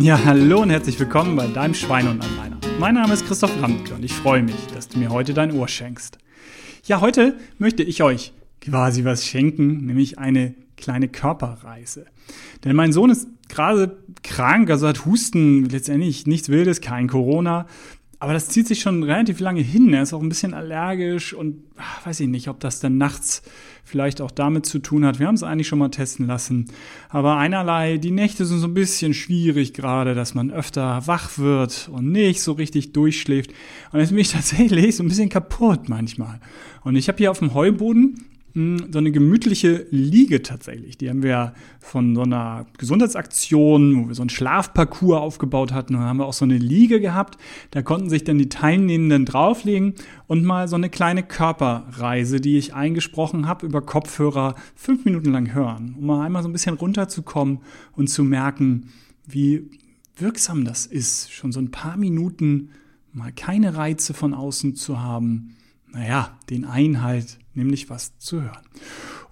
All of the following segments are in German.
Ja, hallo und herzlich willkommen bei deinem Schweine und Anleiner. Mein Name ist Christoph Ramke und ich freue mich, dass du mir heute dein Ohr schenkst. Ja, heute möchte ich euch quasi was schenken, nämlich eine kleine Körperreise. Denn mein Sohn ist gerade krank, also hat Husten, letztendlich nichts Wildes, kein Corona. Aber das zieht sich schon relativ lange hin. Er ist auch ein bisschen allergisch und ach, weiß ich nicht, ob das dann nachts vielleicht auch damit zu tun hat. Wir haben es eigentlich schon mal testen lassen. Aber einerlei, die Nächte sind so ein bisschen schwierig gerade, dass man öfter wach wird und nicht so richtig durchschläft. Und jetzt bin ich tatsächlich so ein bisschen kaputt manchmal. Und ich habe hier auf dem Heuboden so eine gemütliche Liege tatsächlich. Die haben wir von so einer Gesundheitsaktion, wo wir so einen Schlafparcours aufgebaut hatten. Haben wir auch so eine Liege gehabt. Da konnten sich dann die Teilnehmenden drauflegen und mal so eine kleine Körperreise, die ich eingesprochen habe, über Kopfhörer fünf Minuten lang hören, um mal einmal so ein bisschen runterzukommen und zu merken, wie wirksam das ist, schon so ein paar Minuten mal keine Reize von außen zu haben. Naja, den Einhalt nämlich was zu hören.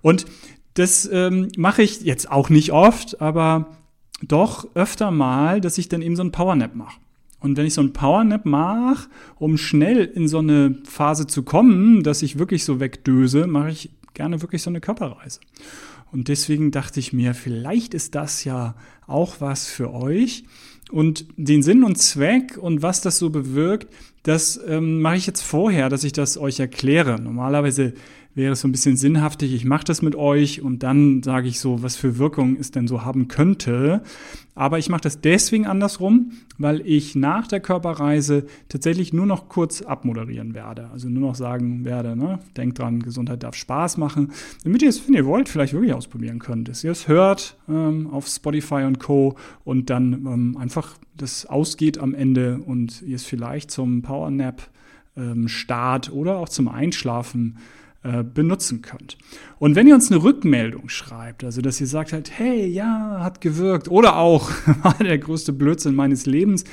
Und das ähm, mache ich jetzt auch nicht oft, aber doch öfter mal, dass ich dann eben so ein Powernap mache. Und wenn ich so ein Powernap mache, um schnell in so eine Phase zu kommen, dass ich wirklich so wegdöse, mache ich gerne wirklich so eine Körperreise. Und deswegen dachte ich mir, vielleicht ist das ja auch was für euch. Und den Sinn und Zweck und was das so bewirkt, das ähm, mache ich jetzt vorher, dass ich das euch erkläre. Normalerweise wäre es so ein bisschen sinnhaftig, ich mache das mit euch und dann sage ich so, was für Wirkung es denn so haben könnte. Aber ich mache das deswegen andersrum, weil ich nach der Körperreise tatsächlich nur noch kurz abmoderieren werde. Also nur noch sagen werde, ne, denkt dran, Gesundheit darf Spaß machen, damit ihr es, wenn ihr wollt, vielleicht wirklich ausprobieren könnt. Dass ihr es hört ähm, auf Spotify und Co. und dann ähm, einfach das ausgeht am Ende und ihr es vielleicht zum Powernap ähm, Start oder auch zum Einschlafen benutzen könnt. Und wenn ihr uns eine Rückmeldung schreibt, also dass ihr sagt halt, hey, ja, hat gewirkt oder auch war der größte Blödsinn meines Lebens,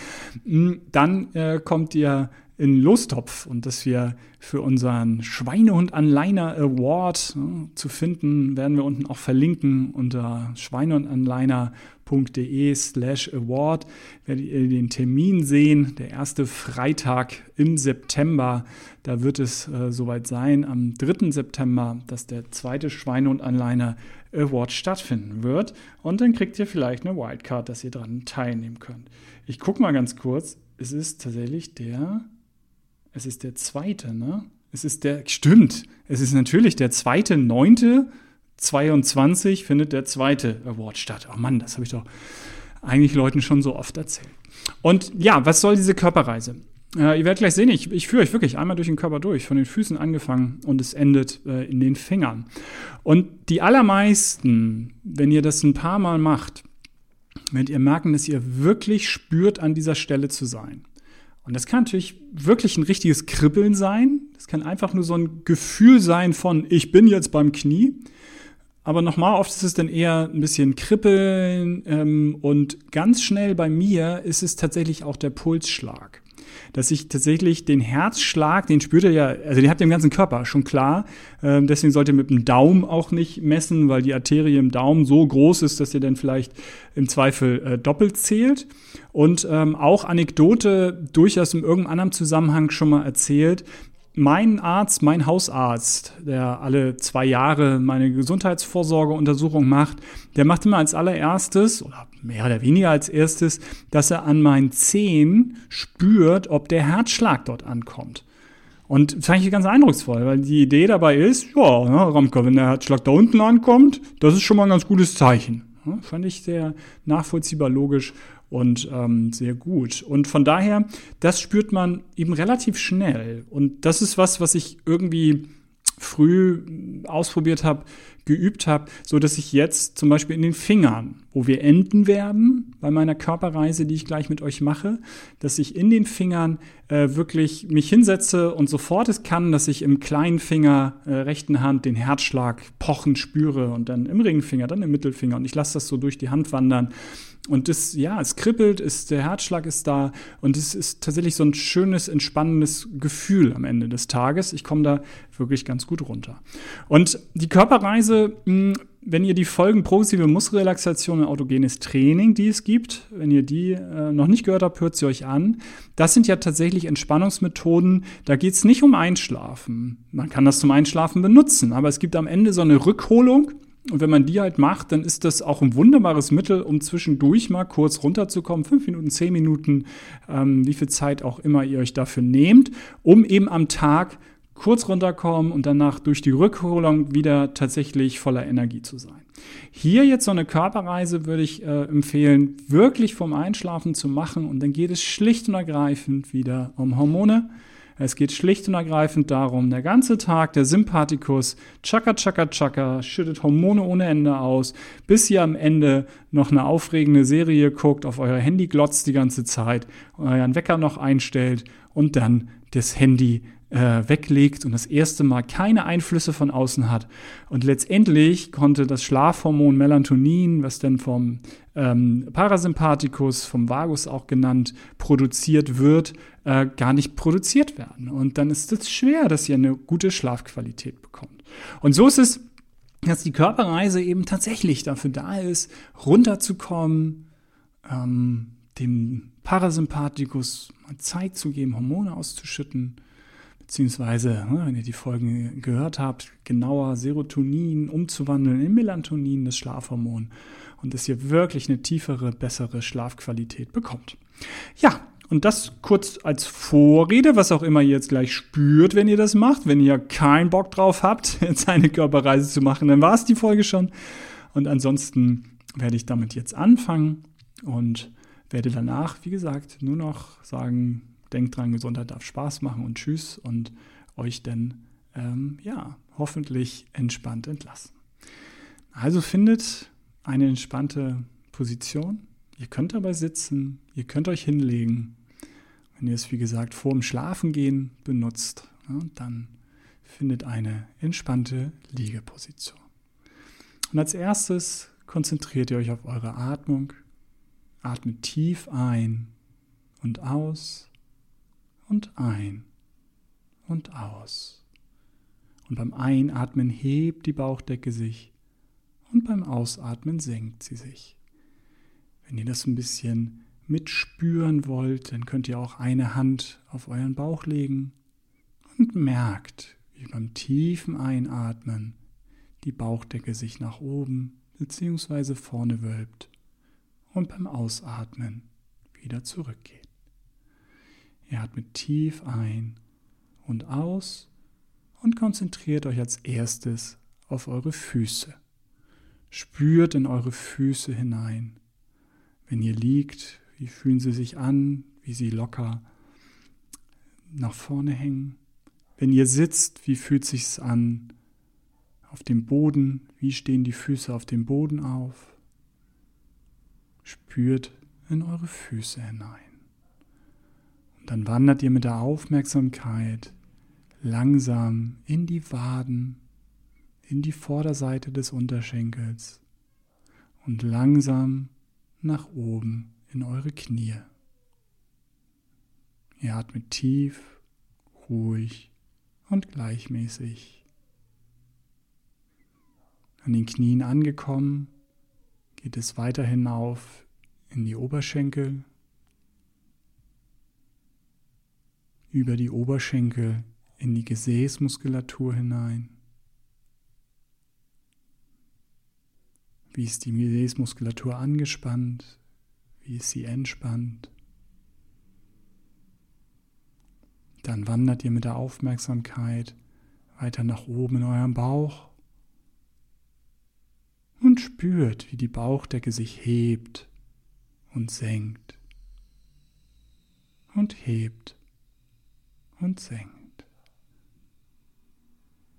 hm, dann äh, kommt ihr in Lostopf und dass wir für unseren Schweinehund Anliner Award äh, zu finden, werden wir unten auch verlinken unter schweinehundanliner.de slash award. Werdet ihr den Termin sehen, der erste Freitag im September. Da wird es äh, soweit sein, am 3. September, dass der zweite Schweinehundanliner Award stattfinden wird. Und dann kriegt ihr vielleicht eine Wildcard, dass ihr daran teilnehmen könnt. Ich gucke mal ganz kurz. Es ist tatsächlich der es ist der zweite, ne? Es ist der, stimmt, es ist natürlich der zweite, neunte, 22 findet der zweite Award statt. Oh Mann, das habe ich doch eigentlich Leuten schon so oft erzählt. Und ja, was soll diese Körperreise? Äh, ihr werdet gleich sehen, ich, ich führe euch wirklich einmal durch den Körper durch, von den Füßen angefangen und es endet äh, in den Fingern. Und die allermeisten, wenn ihr das ein paar Mal macht, werdet ihr merken, dass ihr wirklich spürt, an dieser Stelle zu sein. Und das kann natürlich wirklich ein richtiges Kribbeln sein. Das kann einfach nur so ein Gefühl sein von, ich bin jetzt beim Knie. Aber nochmal, oft ist es dann eher ein bisschen Kribbeln ähm, und ganz schnell bei mir ist es tatsächlich auch der Pulsschlag dass ich tatsächlich den Herzschlag, den spürt ihr ja, also den habt ihr im ganzen Körper, schon klar. Ähm, deswegen sollt ihr mit dem Daumen auch nicht messen, weil die Arterie im Daumen so groß ist, dass ihr dann vielleicht im Zweifel äh, doppelt zählt. Und ähm, auch Anekdote durchaus in irgendeinem anderen Zusammenhang schon mal erzählt mein Arzt, mein Hausarzt, der alle zwei Jahre meine Gesundheitsvorsorgeuntersuchung macht, der macht immer als allererstes oder mehr oder weniger als erstes, dass er an meinen Zehen spürt, ob der Herzschlag dort ankommt. Und das fand ich ganz eindrucksvoll, weil die Idee dabei ist, ja, ne, Ramke, wenn der Herzschlag da unten ankommt, das ist schon mal ein ganz gutes Zeichen. Ja, fand ich sehr nachvollziehbar, logisch und ähm, sehr gut. Und von daher, das spürt man eben relativ schnell. Und das ist was, was ich irgendwie früh ausprobiert habe, geübt habe, so dass ich jetzt zum Beispiel in den Fingern, wo wir enden werden bei meiner Körperreise, die ich gleich mit euch mache, dass ich in den Fingern äh, wirklich mich hinsetze und sofort es kann, dass ich im kleinen Finger äh, rechten Hand den Herzschlag pochen spüre und dann im Ringfinger, dann im Mittelfinger und ich lasse das so durch die Hand wandern und das, ja, es kribbelt, ist, der Herzschlag ist da und es ist tatsächlich so ein schönes, entspannendes Gefühl am Ende des Tages. Ich komme da wirklich ganz gut runter. Und die Körperreise mh, hm, wenn ihr die Folgen progressive Muskelrelaxation und autogenes Training, die es gibt, wenn ihr die äh, noch nicht gehört habt, hört sie euch an. Das sind ja tatsächlich Entspannungsmethoden. Da geht es nicht um Einschlafen. Man kann das zum Einschlafen benutzen, aber es gibt am Ende so eine Rückholung. Und wenn man die halt macht, dann ist das auch ein wunderbares Mittel, um zwischendurch mal kurz runterzukommen. Fünf Minuten, zehn Minuten, ähm, wie viel Zeit auch immer ihr euch dafür nehmt, um eben am Tag kurz runterkommen und danach durch die Rückholung wieder tatsächlich voller Energie zu sein. Hier jetzt so eine Körperreise würde ich äh, empfehlen, wirklich vom Einschlafen zu machen und dann geht es schlicht und ergreifend wieder um Hormone. Es geht schlicht und ergreifend darum, der ganze Tag, der Sympathikus, tschakka, tschakka, tschakka, schüttet Hormone ohne Ende aus, bis ihr am Ende noch eine aufregende Serie guckt, auf euer Handy glotzt die ganze Zeit, euren Wecker noch einstellt und dann das Handy äh, weglegt und das erste Mal keine Einflüsse von außen hat. Und letztendlich konnte das Schlafhormon Melatonin, was dann vom ähm, Parasympathikus, vom Vagus auch genannt, produziert wird, äh, gar nicht produziert werden. Und dann ist es schwer, dass ihr eine gute Schlafqualität bekommt. Und so ist es, dass die Körperreise eben tatsächlich dafür da ist, runterzukommen, ähm, dem Parasympathikus Zeit zu geben, Hormone auszuschütten beziehungsweise, ne, wenn ihr die Folgen gehört habt, genauer Serotonin umzuwandeln in Melatonin, das Schlafhormon, und dass ihr wirklich eine tiefere, bessere Schlafqualität bekommt. Ja, und das kurz als Vorrede, was auch immer ihr jetzt gleich spürt, wenn ihr das macht. Wenn ihr keinen Bock drauf habt, jetzt eine Körperreise zu machen, dann war es die Folge schon. Und ansonsten werde ich damit jetzt anfangen und werde danach, wie gesagt, nur noch sagen, denkt dran, Gesundheit darf Spaß machen und tschüss und euch dann, ähm, ja, hoffentlich entspannt entlassen. Also findet eine entspannte Position. Ihr könnt dabei sitzen, ihr könnt euch hinlegen. Wenn ihr es, wie gesagt, vor dem Schlafengehen benutzt, ja, dann findet eine entspannte Liegeposition. Und als erstes konzentriert ihr euch auf eure Atmung. Atmet tief ein und aus und ein und aus. Und beim Einatmen hebt die Bauchdecke sich und beim Ausatmen senkt sie sich. Wenn ihr das ein bisschen mitspüren wollt, dann könnt ihr auch eine Hand auf euren Bauch legen und merkt, wie beim tiefen Einatmen die Bauchdecke sich nach oben bzw. vorne wölbt und beim Ausatmen wieder zurückgeht. Ihr atmet tief ein und aus und konzentriert euch als erstes auf eure Füße. Spürt in eure Füße hinein. Wenn ihr liegt, wie fühlen sie sich an, wie sie locker nach vorne hängen. Wenn ihr sitzt, wie fühlt sich's an? Auf dem Boden, wie stehen die Füße auf dem Boden auf? Spürt in eure Füße hinein. Dann wandert ihr mit der Aufmerksamkeit langsam in die Waden, in die Vorderseite des Unterschenkels und langsam nach oben in eure Knie. Ihr atmet tief, ruhig und gleichmäßig. An den Knien angekommen, geht es weiter hinauf in die Oberschenkel über die Oberschenkel in die Gesäßmuskulatur hinein. Wie ist die Gesäßmuskulatur angespannt? Wie ist sie entspannt? Dann wandert ihr mit der Aufmerksamkeit weiter nach oben in eurem Bauch und spürt, wie die Bauchdecke sich hebt und senkt und hebt und senkt.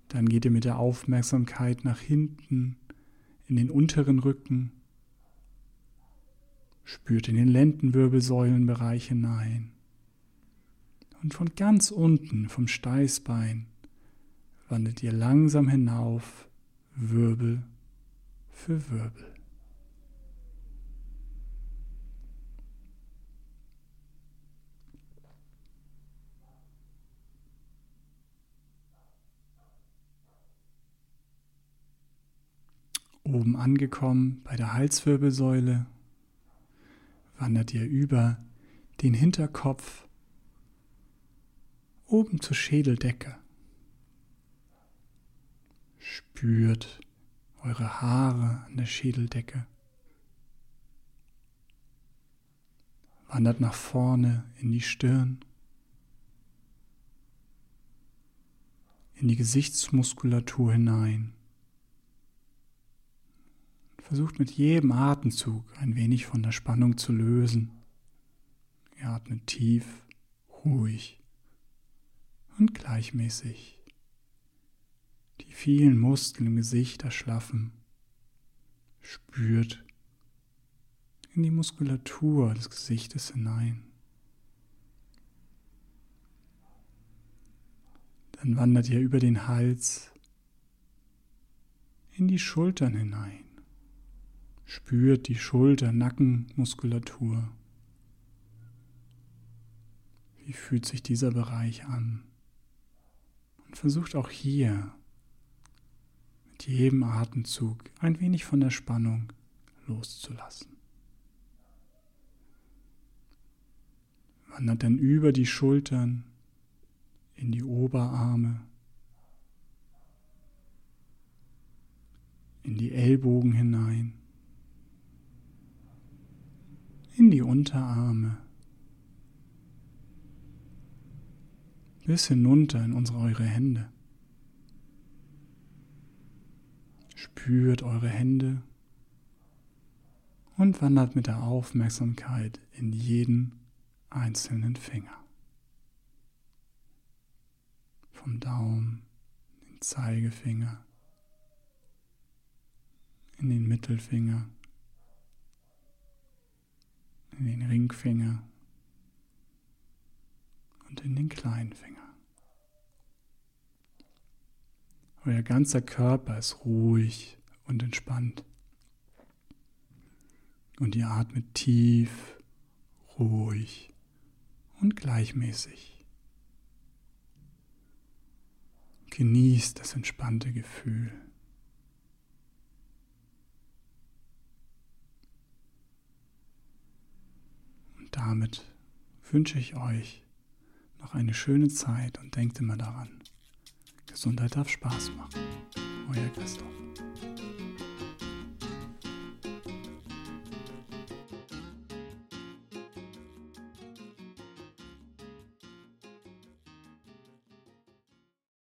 Dann geht ihr mit der Aufmerksamkeit nach hinten in den unteren Rücken, spürt in den Lendenwirbelsäulenbereich hinein und von ganz unten vom Steißbein wandert ihr langsam hinauf, Wirbel für Wirbel. Oben angekommen bei der Halswirbelsäule wandert ihr über den Hinterkopf oben zur Schädeldecke. Spürt eure Haare an der Schädeldecke. Wandert nach vorne in die Stirn, in die Gesichtsmuskulatur hinein. Versucht mit jedem Atemzug ein wenig von der Spannung zu lösen. Ihr atmet tief, ruhig und gleichmäßig. Die vielen Muskeln im Gesicht erschlaffen. Spürt in die Muskulatur des Gesichtes hinein. Dann wandert ihr über den Hals in die Schultern hinein. Spürt die Schulter-Nackenmuskulatur. Wie fühlt sich dieser Bereich an? Und versucht auch hier mit jedem Atemzug ein wenig von der Spannung loszulassen. Wandert dann über die Schultern in die Oberarme, in die Ellbogen hinein die Unterarme, bis hinunter in unsere eure Hände. Spürt eure Hände und wandert mit der Aufmerksamkeit in jeden einzelnen Finger. Vom Daumen, den Zeigefinger, in den Mittelfinger, in den Ringfinger und in den kleinen Finger. Euer ganzer Körper ist ruhig und entspannt. Und ihr atmet tief, ruhig und gleichmäßig. Genießt das entspannte Gefühl. Damit wünsche ich euch noch eine schöne Zeit und denkt immer daran, Gesundheit darf Spaß machen. Euer Christoph.